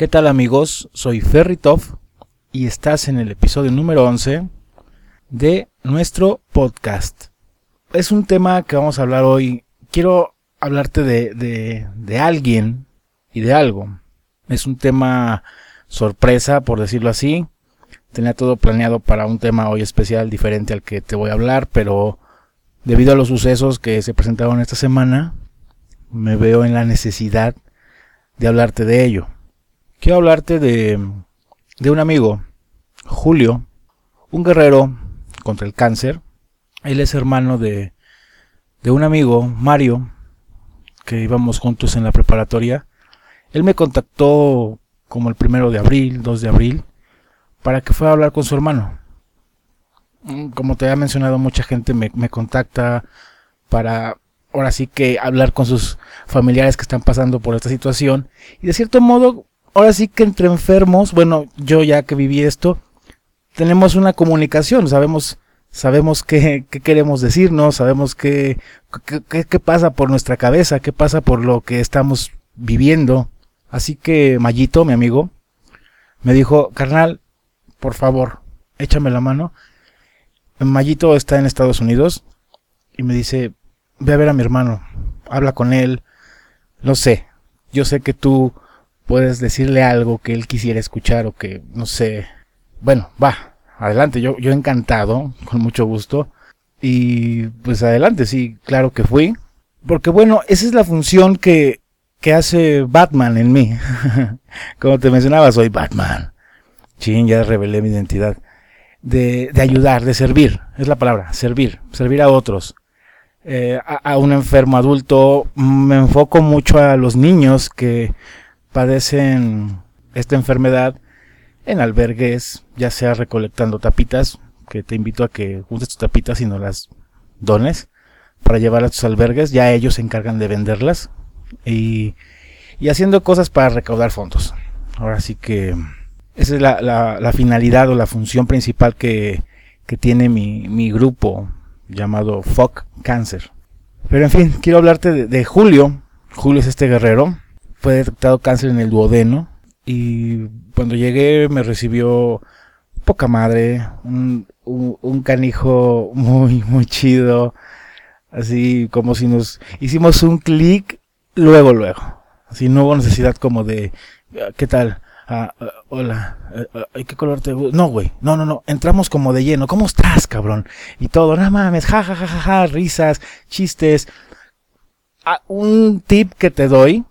¿Qué tal amigos? Soy Ferritov y estás en el episodio número 11 de nuestro podcast. Es un tema que vamos a hablar hoy. Quiero hablarte de, de, de alguien y de algo. Es un tema sorpresa, por decirlo así. Tenía todo planeado para un tema hoy especial diferente al que te voy a hablar, pero debido a los sucesos que se presentaron esta semana, me veo en la necesidad de hablarte de ello. Quiero hablarte de, de un amigo, Julio, un guerrero contra el cáncer. Él es hermano de, de un amigo, Mario, que íbamos juntos en la preparatoria. Él me contactó como el primero de abril, 2 de abril, para que fuera a hablar con su hermano. Mm, como te había mencionado, mucha gente me, me contacta para ahora sí que hablar con sus familiares que están pasando por esta situación. Y de cierto modo, ahora sí que entre enfermos, bueno, yo ya que viví esto, tenemos una comunicación, sabemos, sabemos qué, qué queremos decirnos, sabemos qué, qué, qué pasa por nuestra cabeza, qué pasa por lo que estamos viviendo. Así que Mayito, mi amigo, me dijo, carnal, por favor, échame la mano. Mayito está en Estados Unidos y me dice, ve a ver a mi hermano, habla con él, no sé, yo sé que tú puedes decirle algo que él quisiera escuchar o que, no sé, bueno, va, adelante, yo, yo encantado, con mucho gusto, y pues adelante, sí, claro que fui, porque bueno, esa es la función que, que hace Batman en mí, como te mencionaba, soy Batman, chin, ya revelé mi identidad, de, de ayudar, de servir, es la palabra, servir, servir a otros, eh, a, a, un enfermo adulto. Me enfoco mucho a los niños que padecen esta enfermedad en albergues, ya sea recolectando tapitas, que te invito a que uses tus tapitas y no las dones para llevar a tus albergues, ya ellos se encargan de venderlas y, y haciendo cosas para recaudar fondos. Ahora sí que esa es la, la, finalidad o la función principal que, que tiene mi, mi grupo llamado Fuck Cancer. Pero en fin, quiero hablarte de, Julio. Julio es este guerrero. Fue detectado cáncer en el duodeno. Y cuando llegué me recibió poca madre. Un, un, un canijo muy, muy chido. Así como si nos hicimos un clic luego, luego. Así no hubo necesidad como de, ¿qué tal? Ah, uh, hola, uh, ¿qué color te gusta? No, güey, no, no, no, entramos como de lleno, ¿cómo estás, cabrón? Y todo, no mames, ja, ja, ja, ja, ja risas, chistes. Ah, un tip que te doy,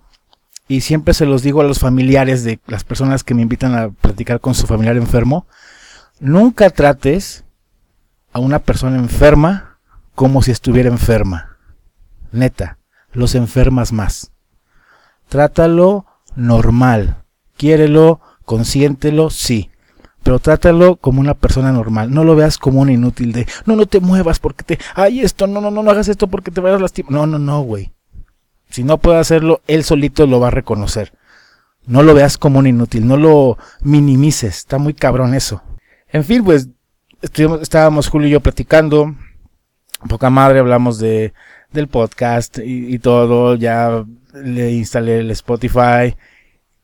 y siempre se los digo a los familiares de las personas que me invitan a platicar con su familiar enfermo, nunca trates a una persona enferma como si estuviera enferma. Neta, los enfermas más. Trátalo normal quiérelo, consiéntelo, sí. Pero trátalo como una persona normal. No lo veas como un inútil de, no, no te muevas porque te, ay, esto, no, no, no, no hagas esto porque te vayas a lastimar. No, no, no, güey. Si no puede hacerlo, él solito lo va a reconocer. No lo veas como un inútil, no lo minimices. Está muy cabrón eso. En fin, pues, estábamos Julio y yo platicando. Poca madre, hablamos de, del podcast y, todo. Ya le instalé el Spotify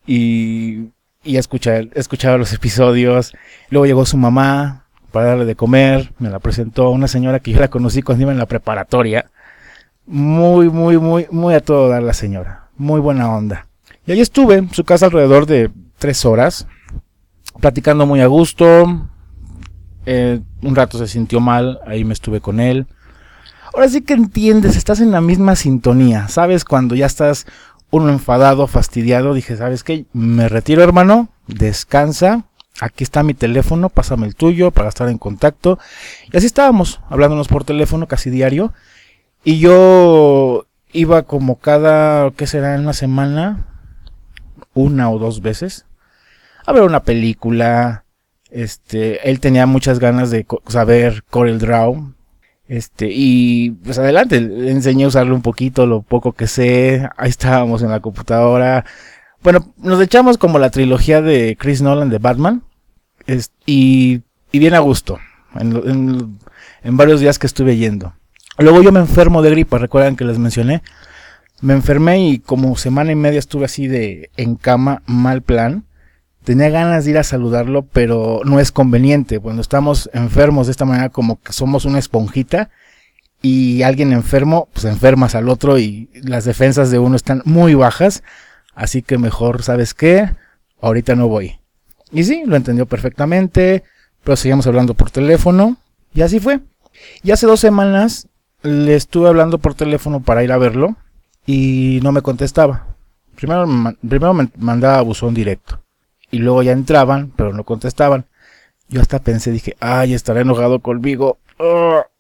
y, y escuchar, escuchaba los episodios. Luego llegó su mamá para darle de comer, me la presentó una señora que yo la conocí cuando iba en la preparatoria. Muy, muy, muy, muy a todo dar la señora. Muy buena onda. Y ahí estuve en su casa alrededor de tres horas, platicando muy a gusto. Eh, un rato se sintió mal, ahí me estuve con él. Ahora sí que entiendes, estás en la misma sintonía, ¿sabes? Cuando ya estás uno enfadado, fastidiado, dije, ¿sabes qué? Me retiro, hermano, descansa. Aquí está mi teléfono, pásame el tuyo para estar en contacto. Y así estábamos, hablándonos por teléfono casi diario. Y yo iba como cada, ¿qué será? Una semana, una o dos veces, a ver una película. Este, él tenía muchas ganas de saber Corel Draw, este, y pues adelante, le enseñé a usarlo un poquito, lo poco que sé. Ahí estábamos en la computadora. Bueno, nos echamos como la trilogía de Chris Nolan de Batman. Y, bien a gusto. En, en, varios días que estuve yendo. Luego yo me enfermo de gripa, recuerdan que les mencioné. Me enfermé y como semana y media estuve así de en cama, mal plan. tenía ganas de ir a saludarlo, pero no es conveniente. Cuando estamos enfermos de esta manera, como que somos una esponjita y alguien enfermo, pues enfermas al otro y las defensas de uno están muy bajas. Así que mejor, ¿sabes qué? Ahorita no voy. Y sí, lo entendió perfectamente, pero seguimos hablando por teléfono y así fue. Y hace dos semanas le estuve hablando por teléfono para ir a verlo y no me contestaba. Primero, me mandaba buzón directo y luego ya entraban, pero no contestaban. Yo hasta pensé, dije, ay, estará enojado conmigo.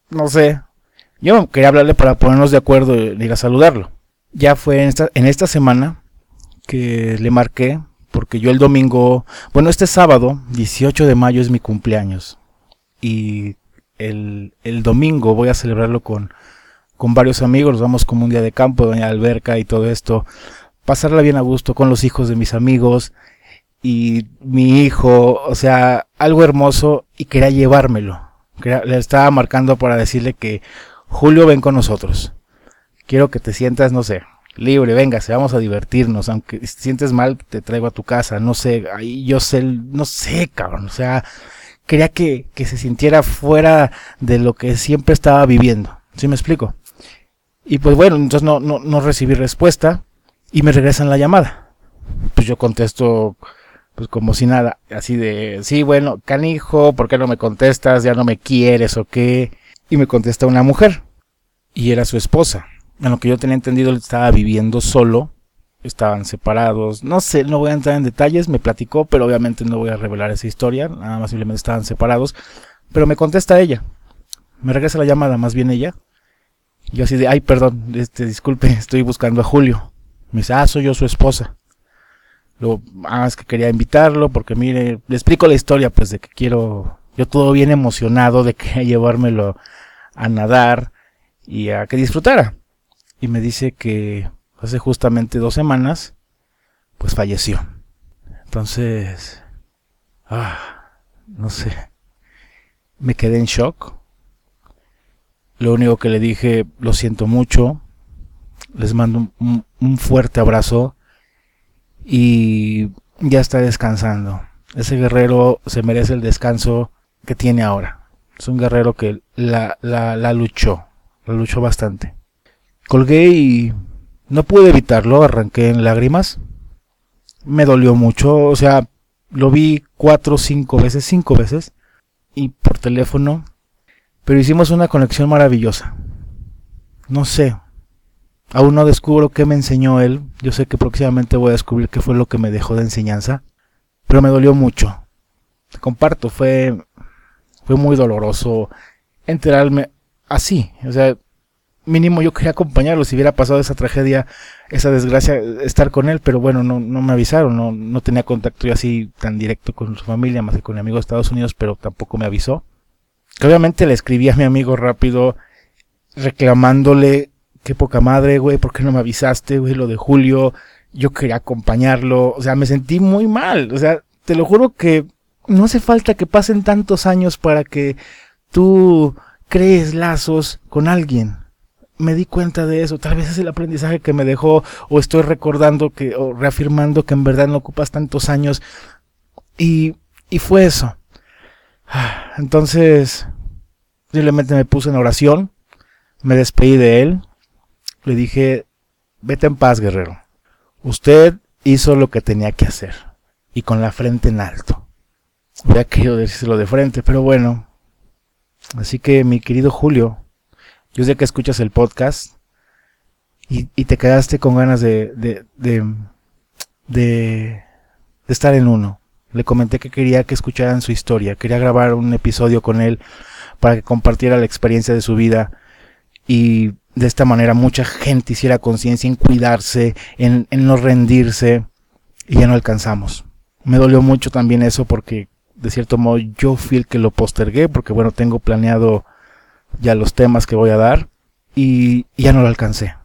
No sé. Yo quería hablarle para ponernos de acuerdo y ir a saludarlo. Ya fue en esta, en esta semana que le marqué, porque yo el domingo, bueno, este sábado, 18 de mayo es mi cumpleaños. Y el, el domingo voy a celebrarlo con, con varios amigos, vamos como un día de campo, doña alberca y todo esto. Pasarla bien a gusto con los hijos de mis amigos y mi hijo, o sea, algo hermoso y quería llevármelo. le estaba marcando para decirle que Julio ven con nosotros. Quiero que te sientas, no sé, libre, venga, vamos a divertirnos, aunque si te sientes mal, te traigo a tu casa, no sé, ahí yo sé, no sé, cabrón, o sea, quería que, que se sintiera fuera de lo que siempre estaba viviendo, ¿sí me explico? Y pues bueno, entonces no, no, no recibí respuesta y me regresan la llamada. Pues yo contesto pues como si nada, así de, sí, bueno, canijo, ¿por qué no me contestas? ¿Ya no me quieres o qué? Y me contesta una mujer, y era su esposa. En lo que yo tenía entendido, él estaba viviendo solo, estaban separados, no sé, no voy a entrar en detalles, me platicó, pero obviamente no voy a revelar esa historia, nada más simplemente estaban separados, pero me contesta ella, me regresa la llamada, más bien ella, yo así de, ay, perdón, este, disculpe, estoy buscando a Julio. Me dice, ah, soy yo su esposa. Lo más que quería invitarlo porque mire, le explico la historia pues de que quiero, yo todo bien emocionado de que llevármelo a nadar y a que disfrutara. Y me dice que hace justamente dos semanas pues falleció. Entonces, ah, no sé, me quedé en shock. Lo único que le dije, lo siento mucho, les mando un, un fuerte abrazo y ya está descansando. Ese guerrero se merece el descanso que tiene ahora. Es un guerrero que la, la, la luchó, la luchó bastante. Colgué y no pude evitarlo, arranqué en lágrimas. Me dolió mucho, o sea, lo vi cuatro, cinco veces, cinco veces, y por teléfono, pero hicimos una conexión maravillosa. No sé, Aún no descubro qué me enseñó él. Yo sé que próximamente voy a descubrir qué fue lo que me dejó de enseñanza. Pero me dolió mucho. Te comparto, fue, fue muy doloroso enterarme así. O sea, mínimo yo quería acompañarlo si hubiera pasado esa tragedia, esa desgracia, estar con él, pero bueno, no, no me avisaron, no, no tenía contacto yo así tan directo con su familia, más que con mi amigo de Estados Unidos, pero tampoco me avisó. Obviamente le escribí a mi amigo rápido reclamándole qué poca madre, güey, ¿por qué no me avisaste, güey, lo de Julio? Yo quería acompañarlo, o sea, me sentí muy mal, o sea, te lo juro que no hace falta que pasen tantos años para que tú crees lazos con alguien. Me di cuenta de eso, tal vez es el aprendizaje que me dejó, o estoy recordando que, o reafirmando que en verdad no ocupas tantos años. Y, y fue eso. Entonces, simplemente me puse en oración, me despedí de él, le dije, vete en paz, guerrero. Usted hizo lo que tenía que hacer. Y con la frente en alto. Hubiera querido decírselo de frente, pero bueno. Así que, mi querido Julio, yo sé que escuchas el podcast y, te quedaste con ganas de, de, de, de, de estar en uno. Le comenté que quería que escucharan su historia, quería grabar un episodio con él para que compartiera la experiencia de su vida y de esta manera mucha gente hiciera conciencia en cuidarse, en, en no rendirse, y ya no alcanzamos. Me dolió mucho también eso porque de cierto modo yo fui el que lo postergué porque bueno tengo planeado ya los temas que voy a dar y, y ya no lo alcancé.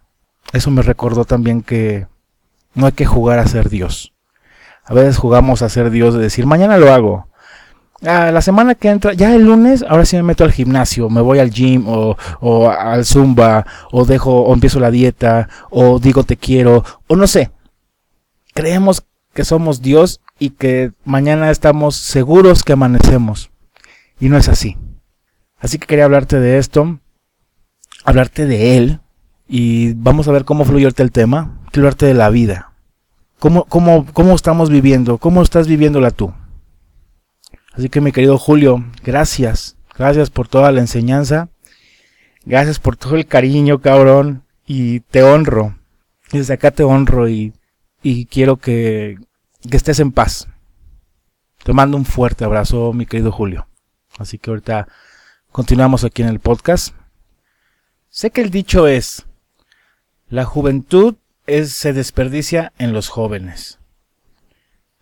Eso me recordó también que no hay que jugar a ser Dios. A veces jugamos a ser Dios de decir mañana lo hago, Ah, la semana que entra, ya el lunes, ahora sí me meto al gimnasio, me voy al gym o, o al zumba, o dejo, o empiezo la dieta, o digo te quiero, o no sé. Creemos que somos Dios y que mañana estamos seguros que amanecemos. Y no es así. Así que quería hablarte de esto, hablarte de Él, y vamos a ver cómo fluye el tema. Quiero hablarte de la vida. ¿Cómo, cómo, ¿Cómo estamos viviendo? ¿Cómo estás viviéndola tú? Así que mi querido Julio, gracias. Gracias por toda la enseñanza. Gracias por todo el cariño, cabrón. Y te honro. Desde acá te honro y, y quiero que, que estés en paz. Te mando un fuerte abrazo, mi querido Julio. Así que ahorita continuamos aquí en el podcast. Sé que el dicho es, la juventud es, se desperdicia en los jóvenes.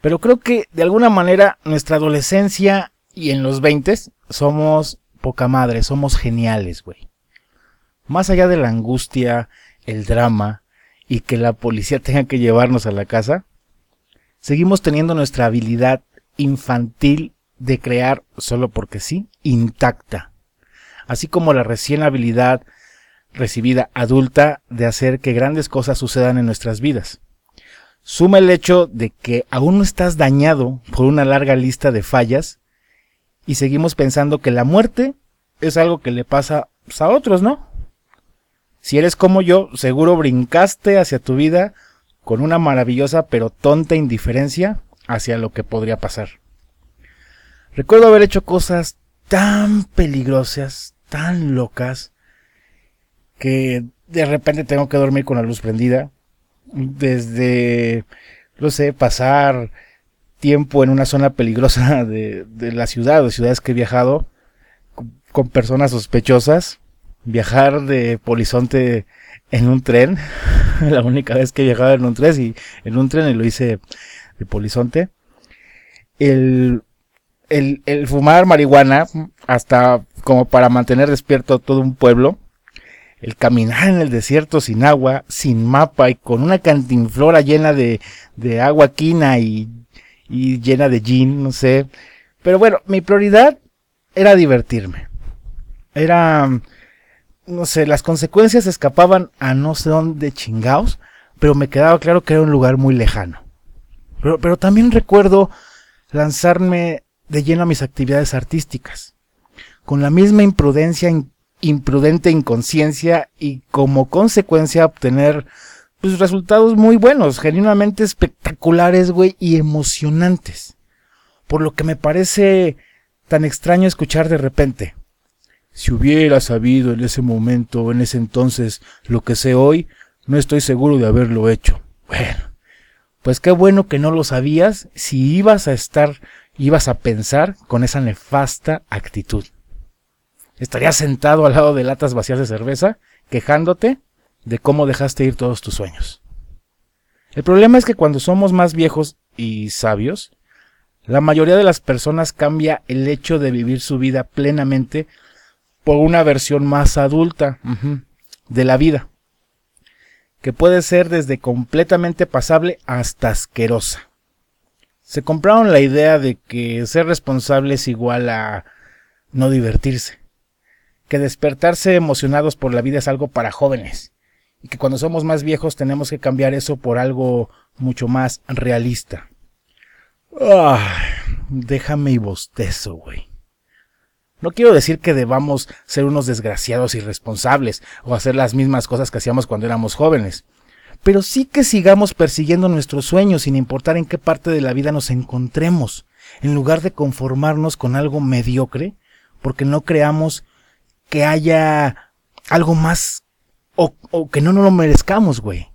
Pero creo que de alguna manera nuestra adolescencia y en los 20 somos poca madre, somos geniales, güey. Más allá de la angustia, el drama y que la policía tenga que llevarnos a la casa, seguimos teniendo nuestra habilidad infantil de crear solo porque sí, intacta. Así como la recién habilidad recibida adulta de hacer que grandes cosas sucedan en nuestras vidas. Suma el hecho de que aún no estás dañado por una larga lista de fallas y seguimos pensando que la muerte es algo que le pasa pues, a otros, ¿no? Si eres como yo, seguro brincaste hacia tu vida con una maravillosa pero tonta indiferencia hacia lo que podría pasar. Recuerdo haber hecho cosas tan peligrosas, tan locas, que de repente tengo que dormir con la luz prendida. Desde, no sé, pasar tiempo en una zona peligrosa de, la ciudad, de ciudades que he viajado, con, personas sospechosas. Viajar de Polizonte en un tren, la única vez que he viajado en un tren y en un tren y lo hice de Polizonte. El, el, el fumar marihuana hasta como para mantener despierto todo un pueblo el caminar en el desierto sin agua, sin mapa y con una cantinflora llena de, de agua quina y, y llena de gin, no sé. Pero bueno, mi prioridad era divertirme. Era, no sé, las consecuencias escapaban a no sé dónde chingaos, pero me quedaba claro que era un lugar muy lejano. Pero, pero también recuerdo lanzarme de lleno a mis actividades artísticas, con la misma imprudencia imprudente inconsciencia y como consecuencia obtener pues, resultados muy buenos, genuinamente espectaculares, güey, y emocionantes. Por lo que me parece tan extraño escuchar de repente. Si hubiera sabido en ese momento en ese entonces lo que sé hoy, no estoy seguro de haberlo hecho. Bueno, pues qué bueno que no lo sabías si ibas a estar, ibas a pensar con esa nefasta actitud estarías sentado al lado de latas vacías de cerveza, quejándote de cómo dejaste ir todos tus sueños. El problema es que cuando somos más viejos y sabios, la mayoría de las personas cambia el hecho de vivir su vida plenamente por una versión más adulta de la vida, que puede ser desde completamente pasable hasta asquerosa. Se compraron la idea de que ser responsable es igual a no divertirse que despertarse emocionados por la vida es algo para jóvenes y que cuando somos más viejos tenemos que cambiar eso por algo mucho más realista. déjame y bostezo, güey. No quiero decir que debamos ser unos desgraciados irresponsables o hacer las mismas cosas que hacíamos cuando éramos jóvenes, pero sí que sigamos persiguiendo nuestros sueños sin importar en qué parte de la vida nos encontremos, en lugar de conformarnos con algo mediocre, porque no creamos que haya algo más o, que no nos lo merezcamos, güey.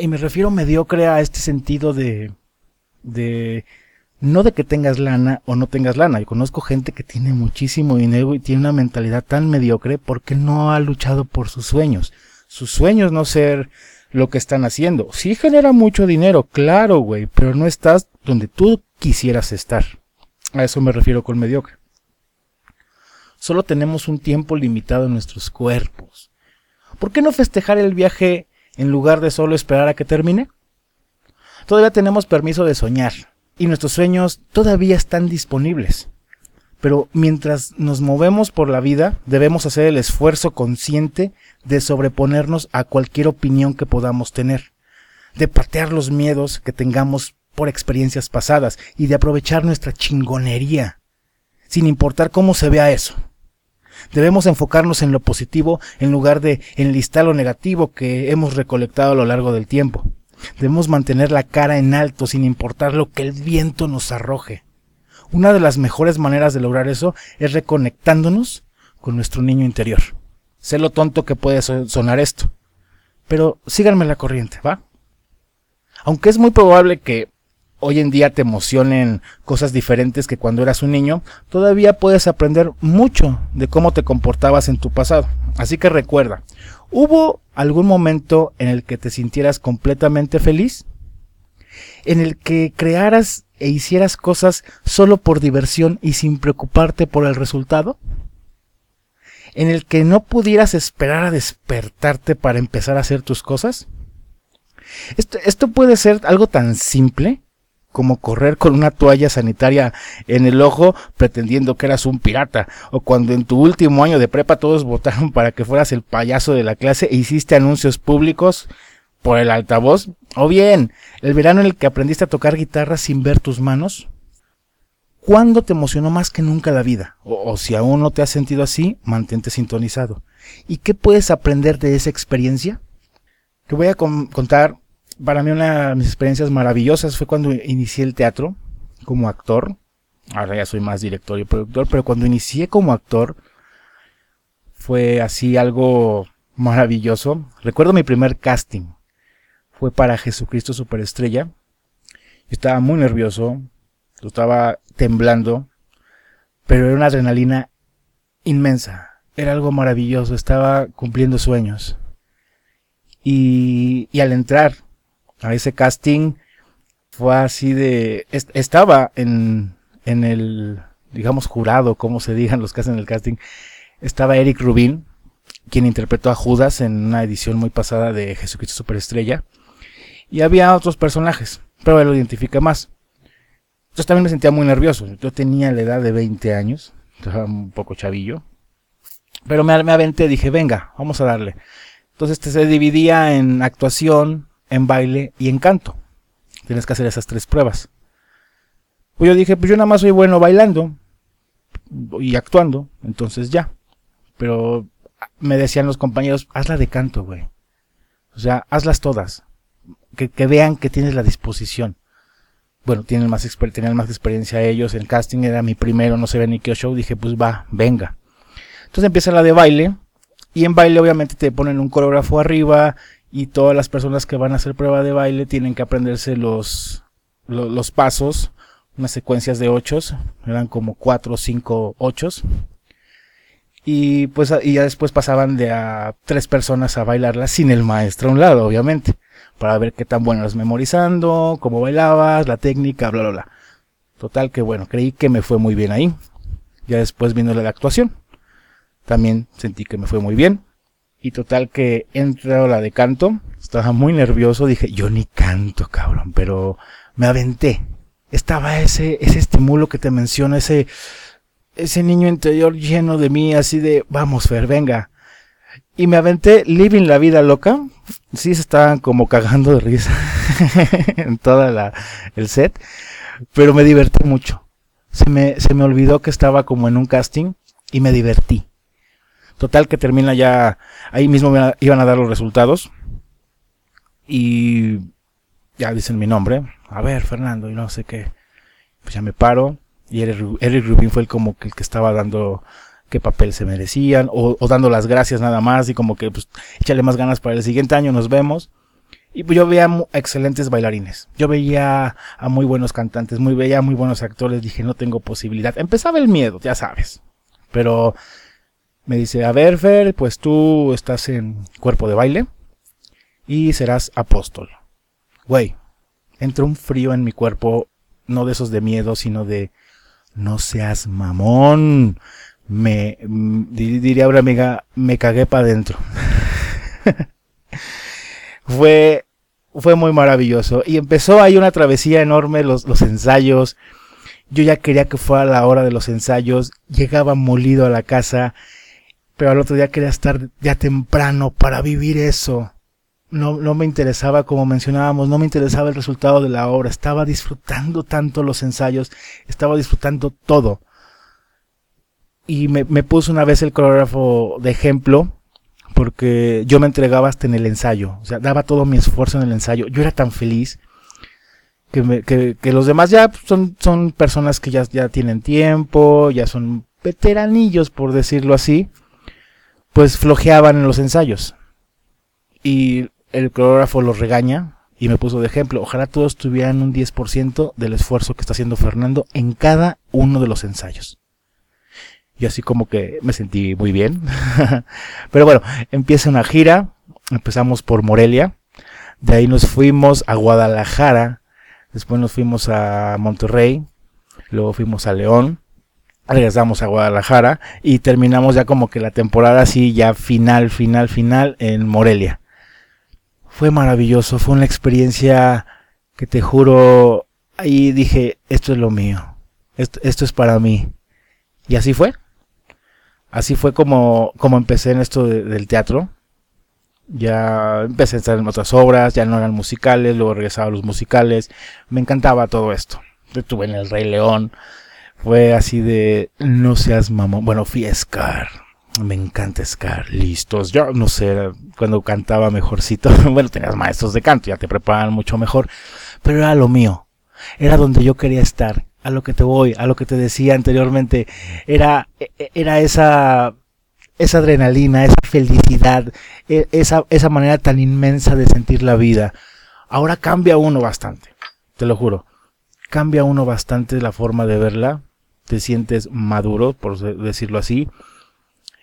Y me refiero mediocre a este sentido de, de, no de que tengas lana o no tengas lana. Yo conozco gente que tiene muchísimo dinero y tiene una mentalidad tan mediocre porque no ha luchado por sus sueños. Sus sueños no ser lo que están haciendo. Sí genera mucho dinero, claro, güey, pero no estás donde tú quisieras estar. A eso me refiero con mediocre. Solo tenemos un tiempo limitado en nuestros cuerpos. ¿Por qué no festejar el viaje en lugar de solo esperar a que termine? Todavía tenemos permiso de soñar y nuestros sueños todavía están disponibles. Pero mientras nos movemos por la vida, debemos hacer el esfuerzo consciente de sobreponernos a cualquier opinión que podamos tener, de patear los miedos que tengamos por experiencias pasadas y de aprovechar nuestra chingonería, sin importar cómo se vea eso. Debemos enfocarnos en lo positivo en lugar de enlistar lo negativo que hemos recolectado a lo largo del tiempo. Debemos mantener la cara en alto sin importar lo que el viento nos arroje. Una de las mejores maneras de lograr eso es reconectándonos con nuestro niño interior. Sé lo tonto que puede sonar esto, pero síganme la corriente, ¿va? Aunque es muy probable que hoy en día te emocionen cosas diferentes que cuando eras un niño, todavía puedes aprender mucho de cómo te comportabas en tu pasado. Así que recuerda, ¿hubo algún momento en el que te sintieras completamente feliz? ¿En el que crearas e hicieras cosas solo por diversión y sin preocuparte por el resultado? ¿En el que no pudieras esperar a despertarte para empezar a hacer tus cosas? Esto, puede ser algo tan simple como correr con una toalla sanitaria en el ojo pretendiendo que eras un pirata, o cuando en tu último año de prepa todos votaron para que fueras el payaso de la clase e hiciste anuncios públicos por el altavoz, o bien el verano en el que aprendiste a tocar guitarra sin ver tus manos. ¿Cuándo te emocionó más que nunca la vida? O, si aún no te has sentido así, mantente sintonizado. ¿Y qué puedes aprender de esa experiencia? Te voy a contar para mí una de mis experiencias maravillosas fue cuando inicié el teatro como actor. Ahora ya soy más director y productor, pero cuando inicié como actor fue así algo maravilloso. Recuerdo mi primer casting. Fue para Jesucristo Superestrella. Estaba muy nervioso, estaba temblando, pero era una adrenalina inmensa. Era algo maravilloso, estaba cumpliendo sueños. Y, y al entrar a ese casting fue así de... estaba en, en el, digamos, jurado, como se digan los que hacen el casting, estaba Eric Rubin, quien interpretó a Judas en una edición muy pasada de Jesucristo Superestrella. Y había otros personajes, pero él lo identifica más. Entonces también me sentía muy nervioso. Yo tenía la edad de 20 años, estaba un poco chavillo. Pero me, me aventé, dije, venga, vamos a darle. Entonces este se dividía en actuación, en baile y en canto. Tienes que hacer esas tres pruebas. Pues yo dije, pues yo nada más soy bueno bailando y actuando, entonces ya. Pero me decían los compañeros, hazla de canto, güey. O sea, hazlas todas. Que, vean que tienes la disposición. Bueno, tienen más, tenían más experiencia ellos. El casting era mi primero, no se ve ni qué show. Dije, pues va, venga. Entonces empieza la de baile. Y en baile obviamente te ponen un coreógrafo arriba y todas las personas que van a hacer prueba de baile tienen que aprenderse los, los, pasos, unas secuencias de ochos, eran como cuatro o cinco ochos. Y pues y ya después pasaban de a tres personas a bailarla sin el maestro a un lado, obviamente, para ver qué tan bueno eras memorizando, cómo bailabas, la técnica, bla bla bla. Total que bueno, creí que me fue muy bien ahí. Ya después vino la actuación. También sentí que me fue muy bien. Y total que entró la de canto. Estaba muy nervioso. Dije, yo ni canto, cabrón. Pero me aventé. Estaba ese, ese estímulo que te menciono, ese, ese niño interior lleno de mí, así de, vamos, Fer, venga. Y me aventé living la vida loca. Sí, se estaban como cagando de risa en toda la, el set. Pero me divertí mucho. Se me, se me olvidó que estaba como en un casting y me divertí. Total que termina ya, ahí mismo me iban a dar los resultados. Y ya dicen mi nombre. A ver, Fernando, y no sé qué. Pues ya me paro. Y Eric, Rubin fue el como que el que estaba dando qué papel se merecían. O, dando las gracias nada más. Y como que pues échale más ganas para el siguiente año, nos vemos. Y pues yo veía excelentes bailarines. Yo veía a muy buenos cantantes, muy veía a muy buenos actores. Dije, no tengo posibilidad. Empezaba el miedo, ya sabes. Pero me dice, a ver, Fer, pues tú estás en cuerpo de baile y serás apóstol. Güey, entró un frío en mi cuerpo, no de esos de miedo, sino de, no seas mamón. Me, diría una amiga, me cagué para adentro. fue, fue muy maravilloso. Y empezó ahí una travesía enorme, los, los ensayos. Yo ya quería que fuera la hora de los ensayos. Llegaba molido a la casa pero al otro día quería estar ya temprano para vivir eso. no, no me interesaba, como mencionábamos, no me interesaba el resultado de la obra. Estaba disfrutando tanto los ensayos, estaba disfrutando todo. Y me, me puso una vez el coreógrafo de ejemplo, porque yo me entregaba hasta en el ensayo, o sea, daba todo mi esfuerzo en el ensayo. Yo era tan feliz que, me, que, que los demás ya son, son personas que ya, ya tienen tiempo, ya son veteranillos, por decirlo así, pues flojeaban en los ensayos. Y el coreógrafo los regaña y me puso de ejemplo. Ojalá todos tuvieran un 10% del esfuerzo que está haciendo Fernando en cada uno de los ensayos. Y así como que me sentí muy bien. Pero bueno, empieza una gira. Empezamos por Morelia. De ahí nos fuimos a Guadalajara. Después nos fuimos a Monterrey. Luego fuimos a León. Regresamos a Guadalajara. Y terminamos ya como que la temporada así, ya final, final, final en Morelia. Fue maravilloso. Fue una experiencia que te juro. Ahí dije, esto es lo mío. Esto, esto es para mí. Y así fue así fue como, como empecé en esto del teatro. Ya empecé a estar en otras obras, ya no eran musicales, luego regresaba a los musicales. Me encantaba todo esto. Estuve en El Rey León. Fue así de, no seas mamón. Bueno, fui a Scar. Me encanta Scar. Listos. Yo no sé, cuando cantaba mejorcito. bueno, tenías maestros de canto, ya te preparaban mucho mejor. Pero era lo mío. Era donde yo quería estar a lo que te voy, a lo que te decía anteriormente, era, e, era esa, esa adrenalina, esa felicidad, e, esa, esa manera tan inmensa de sentir la vida. Ahora cambia uno bastante, te lo juro. Cambia uno bastante la forma de verla, te sientes maduro, por decirlo así.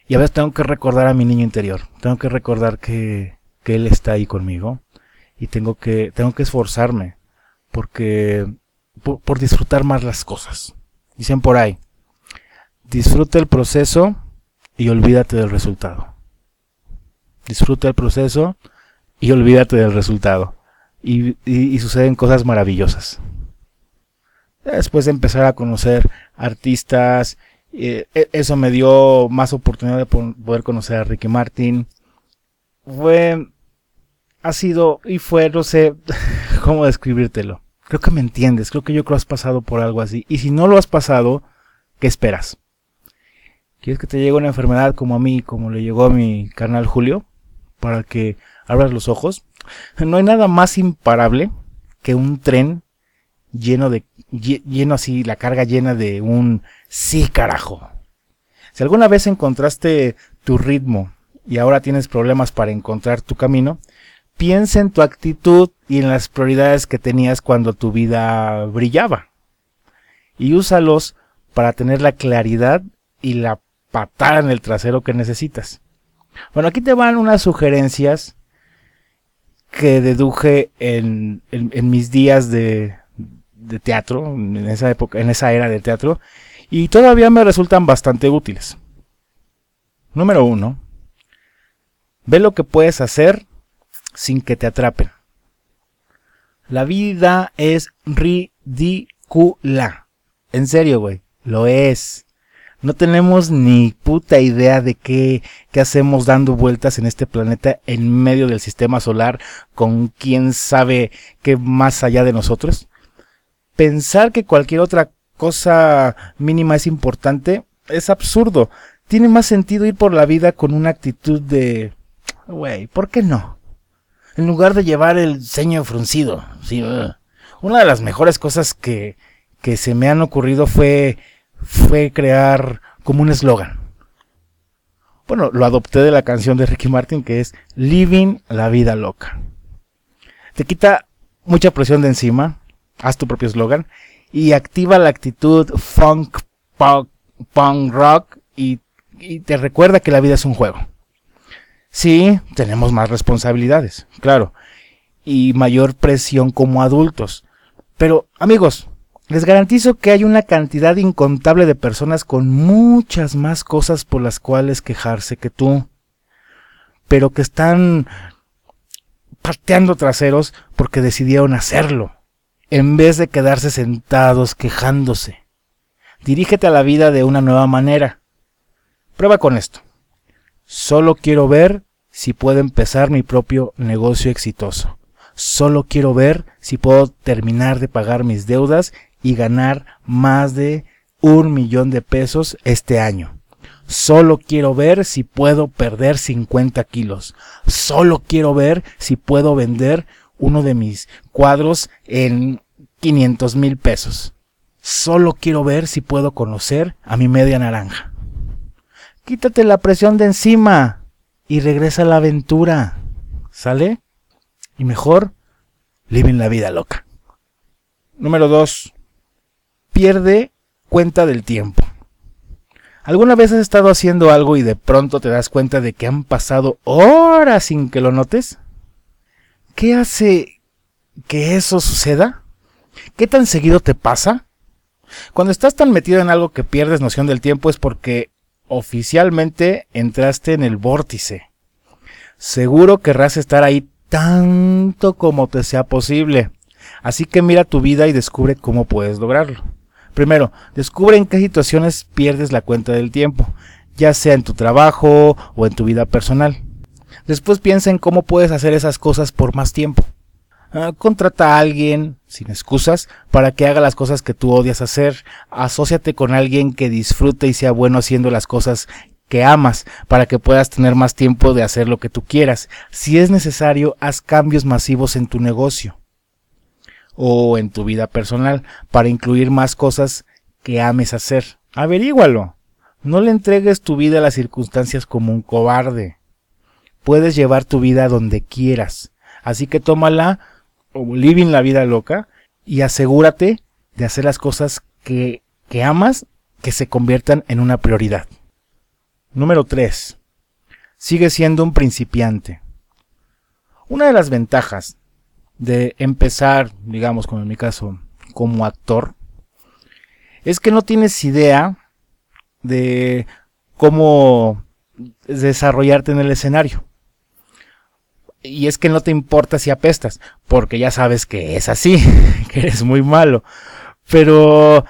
Y a veces tengo que recordar a mi niño interior, tengo que recordar que, que él está ahí conmigo y tengo que, tengo que esforzarme porque por, disfrutar más las cosas. Dicen por ahí, disfruta el proceso y olvídate del resultado. Disfruta el proceso y olvídate del resultado. Y, suceden cosas maravillosas. Después de empezar a conocer artistas, eh, e, eso me dio más oportunidad de poder conocer a Ricky Martin. Fue, ha sido y fue, no sé cómo describírtelo. Creo que me entiendes, creo que yo creo que has pasado por algo así. Y si no lo has pasado, ¿qué esperas? ¿Quieres que te llegue una enfermedad como a mí, como le llegó a mi carnal Julio? Para que abras los ojos. No hay nada más imparable que un tren lleno de, lleno así, la carga llena de un sí carajo. Si alguna vez encontraste tu ritmo y ahora tienes problemas para encontrar tu camino, piensa en tu actitud y en las prioridades que tenías cuando tu vida brillaba. Y úsalos para tener la claridad y la patada en el trasero que necesitas. Bueno, aquí te van unas sugerencias que deduje en, mis días de, de, teatro, en esa época, en esa era de teatro, y todavía me resultan bastante útiles. Número uno, ve lo que puedes hacer sin que te atrapen. La vida es ridícula. En serio, güey. Lo es. No tenemos ni puta idea de qué, qué, hacemos dando vueltas en este planeta en medio del sistema solar con quién sabe qué más allá de nosotros. Pensar que cualquier otra cosa mínima es importante es absurdo. Tiene más sentido ir por la vida con una actitud de... Güey, ¿por qué no? En lugar de llevar el ceño fruncido. Sí, una de las mejores cosas que, que se me han ocurrido fue, fue crear como un eslogan. Bueno, lo adopté de la canción de Ricky Martin que es Living la vida loca. Te quita mucha presión de encima, haz tu propio eslogan y activa la actitud funk, punk, punk rock y, y te recuerda que la vida es un juego. Sí, tenemos más responsabilidades, claro, y mayor presión como adultos. Pero, amigos, les garantizo que hay una cantidad incontable de personas con muchas más cosas por las cuales quejarse que tú, pero que están pateando traseros porque decidieron hacerlo, en vez de quedarse sentados quejándose. Dirígete a la vida de una nueva manera. Prueba con esto. Solo quiero ver si puedo empezar mi propio negocio exitoso. Solo quiero ver si puedo terminar de pagar mis deudas y ganar más de un millón de pesos este año. Solo quiero ver si puedo perder 50 kilos. Solo quiero ver si puedo vender uno de mis cuadros en 500 mil pesos. Solo quiero ver si puedo conocer a mi media naranja. Quítate la presión de encima y regresa a la aventura. ¿Sale? Y mejor, viven la vida loca. Número 2. Pierde cuenta del tiempo. ¿Alguna vez has estado haciendo algo y de pronto te das cuenta de que han pasado horas sin que lo notes? ¿Qué hace que eso suceda? ¿Qué tan seguido te pasa? Cuando estás tan metido en algo que pierdes noción del tiempo es porque oficialmente entraste en el vórtice. Seguro querrás estar ahí tanto como te sea posible. Así que mira tu vida y descubre cómo puedes lograrlo. Primero, descubre en qué situaciones pierdes la cuenta del tiempo, ya sea en tu trabajo o en tu vida personal. Después piensa en cómo puedes hacer esas cosas por más tiempo. Ah, contrata a alguien, sin excusas, para que haga las cosas que tú odias hacer. Asociate con alguien que disfrute y sea bueno haciendo las cosas que amas, para que puedas tener más tiempo de hacer lo que tú quieras. Si es necesario, haz cambios masivos en tu negocio o en tu vida personal para incluir más cosas que ames hacer. Averígualo. No le entregues tu vida a las circunstancias como un cobarde. Puedes llevar tu vida donde quieras. Así que tómala o living la vida loca y asegúrate de hacer las cosas que, que amas que se conviertan en una prioridad. Número 3. Sigue siendo un principiante. Una de las ventajas de empezar, digamos, como en mi caso, como actor, es que no tienes idea de cómo desarrollarte en el escenario. Y es que no te importa si apestas, porque ya sabes que es así, que eres muy malo. Pero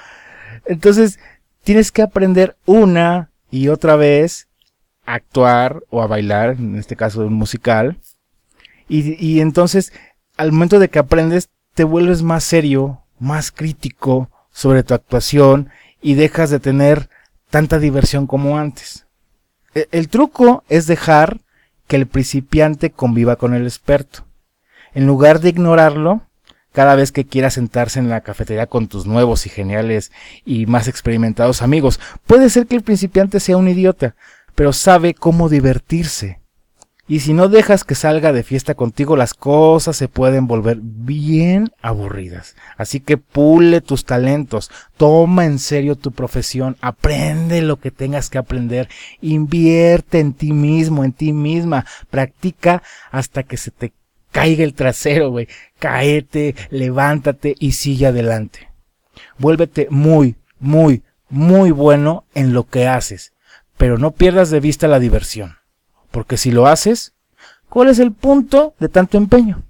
entonces tienes que aprender una y otra vez a actuar o a bailar, en este caso un musical. Y, y entonces al momento de que aprendes, te vuelves más serio, más crítico sobre tu actuación y dejas de tener tanta diversión como antes. E, el, truco es dejar que el principiante conviva con el experto. En lugar de ignorarlo, cada vez que quieras sentarse en la cafetería con tus nuevos y geniales y más experimentados amigos, puede ser que el principiante sea un idiota, pero sabe cómo divertirse y si no dejas que salga de fiesta contigo, las cosas se pueden volver bien aburridas. Así que pule tus talentos, toma en serio tu profesión, aprende lo que tengas que aprender, invierte en ti mismo, en ti misma, practica hasta que se te caiga el trasero, güey. Caete, levántate y sigue adelante. Vuélvete muy, muy, muy bueno en lo que haces, pero no pierdas de vista la diversión. Porque si lo haces, ¿cuál es el punto de tanto empeño?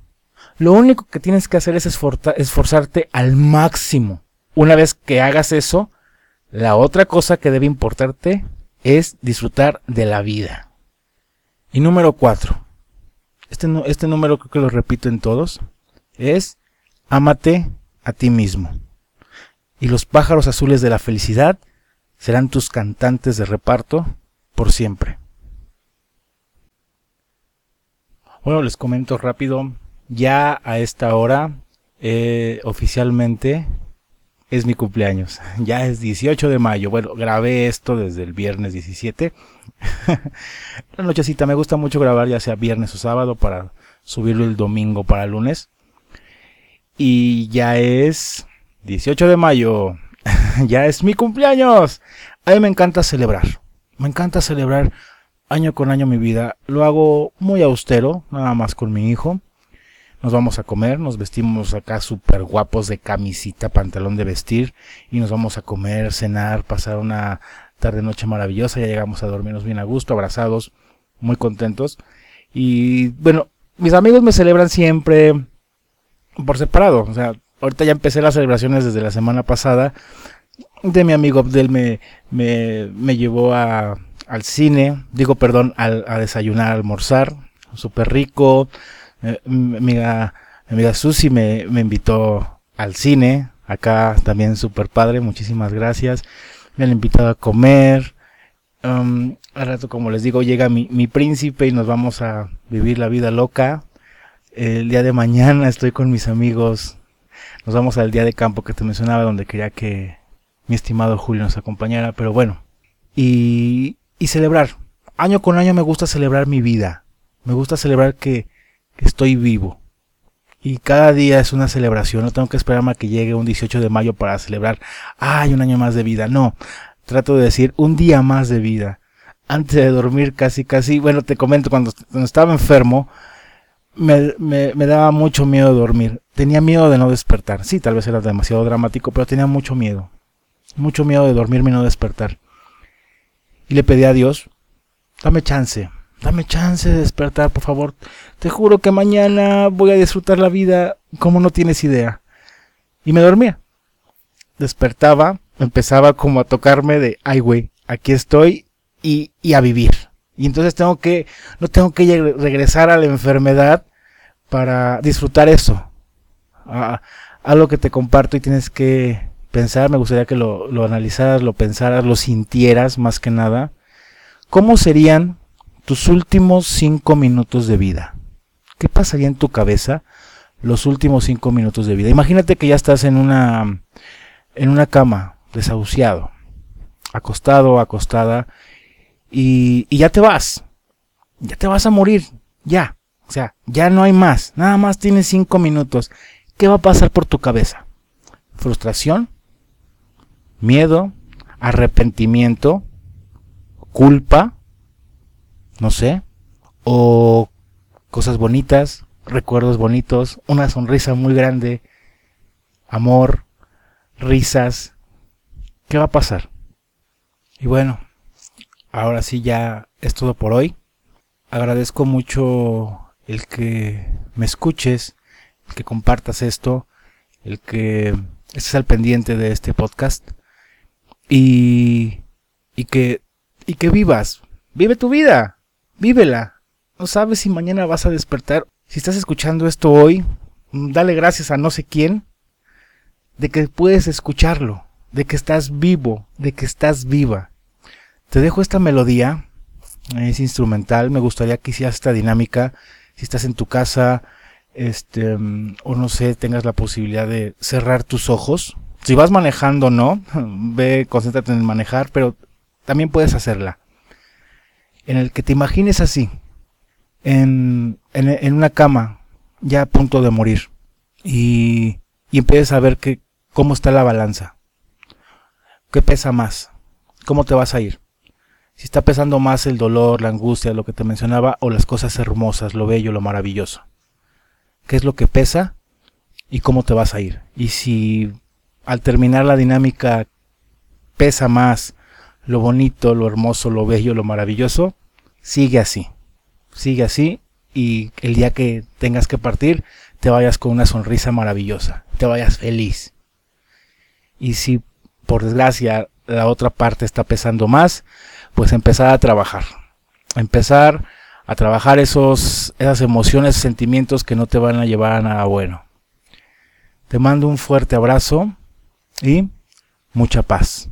Lo único que tienes que hacer es esforzarte al máximo. Una vez que hagas eso, la otra cosa que debe importarte es disfrutar de la vida. Y número cuatro. Este, este número creo que lo repito en todos. Es ámate a ti mismo. Y los pájaros azules de la felicidad serán tus cantantes de reparto por siempre. Bueno, les comento rápido. Ya a esta hora, eh, oficialmente, es mi cumpleaños. Ya es 18 de mayo. Bueno, grabé esto desde el viernes 17. La nochecita me gusta mucho grabar ya sea viernes o sábado para subirlo el domingo para el lunes. Y ya es 18 de mayo. ya es mi cumpleaños. A mí me encanta celebrar. Me encanta celebrar año con año mi vida. Lo hago muy austero, nada más con mi hijo. Nos vamos a comer, nos vestimos acá súper guapos de camisita, pantalón de vestir y nos vamos a comer, cenar, pasar una tarde noche maravillosa. Ya llegamos a dormirnos bien a gusto, abrazados, muy contentos. Y bueno, mis amigos me celebran siempre por separado. O sea, ahorita ya empecé las celebraciones desde la semana pasada. De mi amigo Abdel me, me, me llevó a, al cine, digo perdón, al, a desayunar, almorzar, súper rico. Eh, mi amiga, mi amiga Susi me, me invitó al cine, acá también súper padre, muchísimas gracias. Me han invitado a comer. Um, al rato, como les digo, llega mi, mi príncipe y nos vamos a vivir la vida loca. El día de mañana estoy con mis amigos. Nos vamos al día de campo que te mencionaba, donde quería que mi estimado Julio nos acompañara, pero bueno. Y, y celebrar. Año con año me gusta celebrar mi vida. Me gusta celebrar que, estoy vivo. Y cada día es una celebración. No tengo que esperarme a que llegue un 18 de mayo para celebrar. ¡Ay, un año más de vida! No. Trato de decir un día más de vida. Antes de dormir casi, casi. Bueno, te comento, cuando, cuando estaba enfermo, me, me, me, daba mucho miedo dormir. Tenía miedo de no despertar. Sí, tal vez era demasiado dramático, pero tenía mucho miedo. Mucho miedo de dormirme y no despertar. Y le pedí a Dios, dame chance, dame chance de despertar, por favor. Te juro que mañana voy a disfrutar la vida como no tienes idea. Y me dormía. Despertaba, empezaba como a tocarme de, ay güey, aquí estoy y, y a vivir. Y entonces tengo que, no tengo que regresar a la enfermedad para disfrutar eso. A, algo que te comparto y tienes que pensar, me gustaría que lo, lo analizaras, lo pensaras, lo sintieras más que nada. ¿Cómo serían tus últimos cinco minutos de vida? ¿Qué pasaría en tu cabeza los últimos cinco minutos de vida? Imagínate que ya estás en una, en una cama, desahuciado, acostado, acostada, y, y ya te vas. Ya te vas a morir. Ya. O sea, ya no hay más. Nada más tienes cinco minutos. ¿Qué va a pasar por tu cabeza? Frustración, miedo, arrepentimiento, culpa, no sé, o cosas bonitas, recuerdos bonitos, una sonrisa muy grande, amor, risas. ¿Qué va a pasar? Y bueno, ahora sí ya es todo por hoy. Agradezco mucho el que me escuches, el que compartas esto, el que estés al pendiente de este podcast y, y que y que vivas, vive tu vida, vívela. No sabes si mañana vas a despertar. Si estás escuchando esto hoy, dale gracias a no sé quién de que puedes escucharlo, de que estás vivo, de que estás viva. Te dejo esta melodía, es instrumental, me gustaría que hicieras esta dinámica, si estás en tu casa, este, o no sé, tengas la posibilidad de cerrar tus ojos. Si vas manejando, no, ve, concéntrate en manejar, pero también puedes hacerla. En el que te imagines así, en, en, en una cama, ya a punto de morir, y, y empieces a ver que, cómo está la balanza. ¿Qué pesa más? ¿Cómo te vas a ir? Si está pesando más el dolor, la angustia, lo que te mencionaba, o las cosas hermosas, lo bello, lo maravilloso. ¿Qué es lo que pesa? Y cómo te vas a ir. Y si al terminar la dinámica pesa más lo bonito, lo hermoso, lo bello, lo maravilloso, sigue así. Sigue así y el día que tengas que partir, te vayas con una sonrisa maravillosa, te vayas feliz. Y si por desgracia la otra parte está pesando más, pues empezar a trabajar. Empezar a trabajar esos, esas emociones, sentimientos que no te van a llevar a nada bueno. Te mando un fuerte abrazo y mucha paz.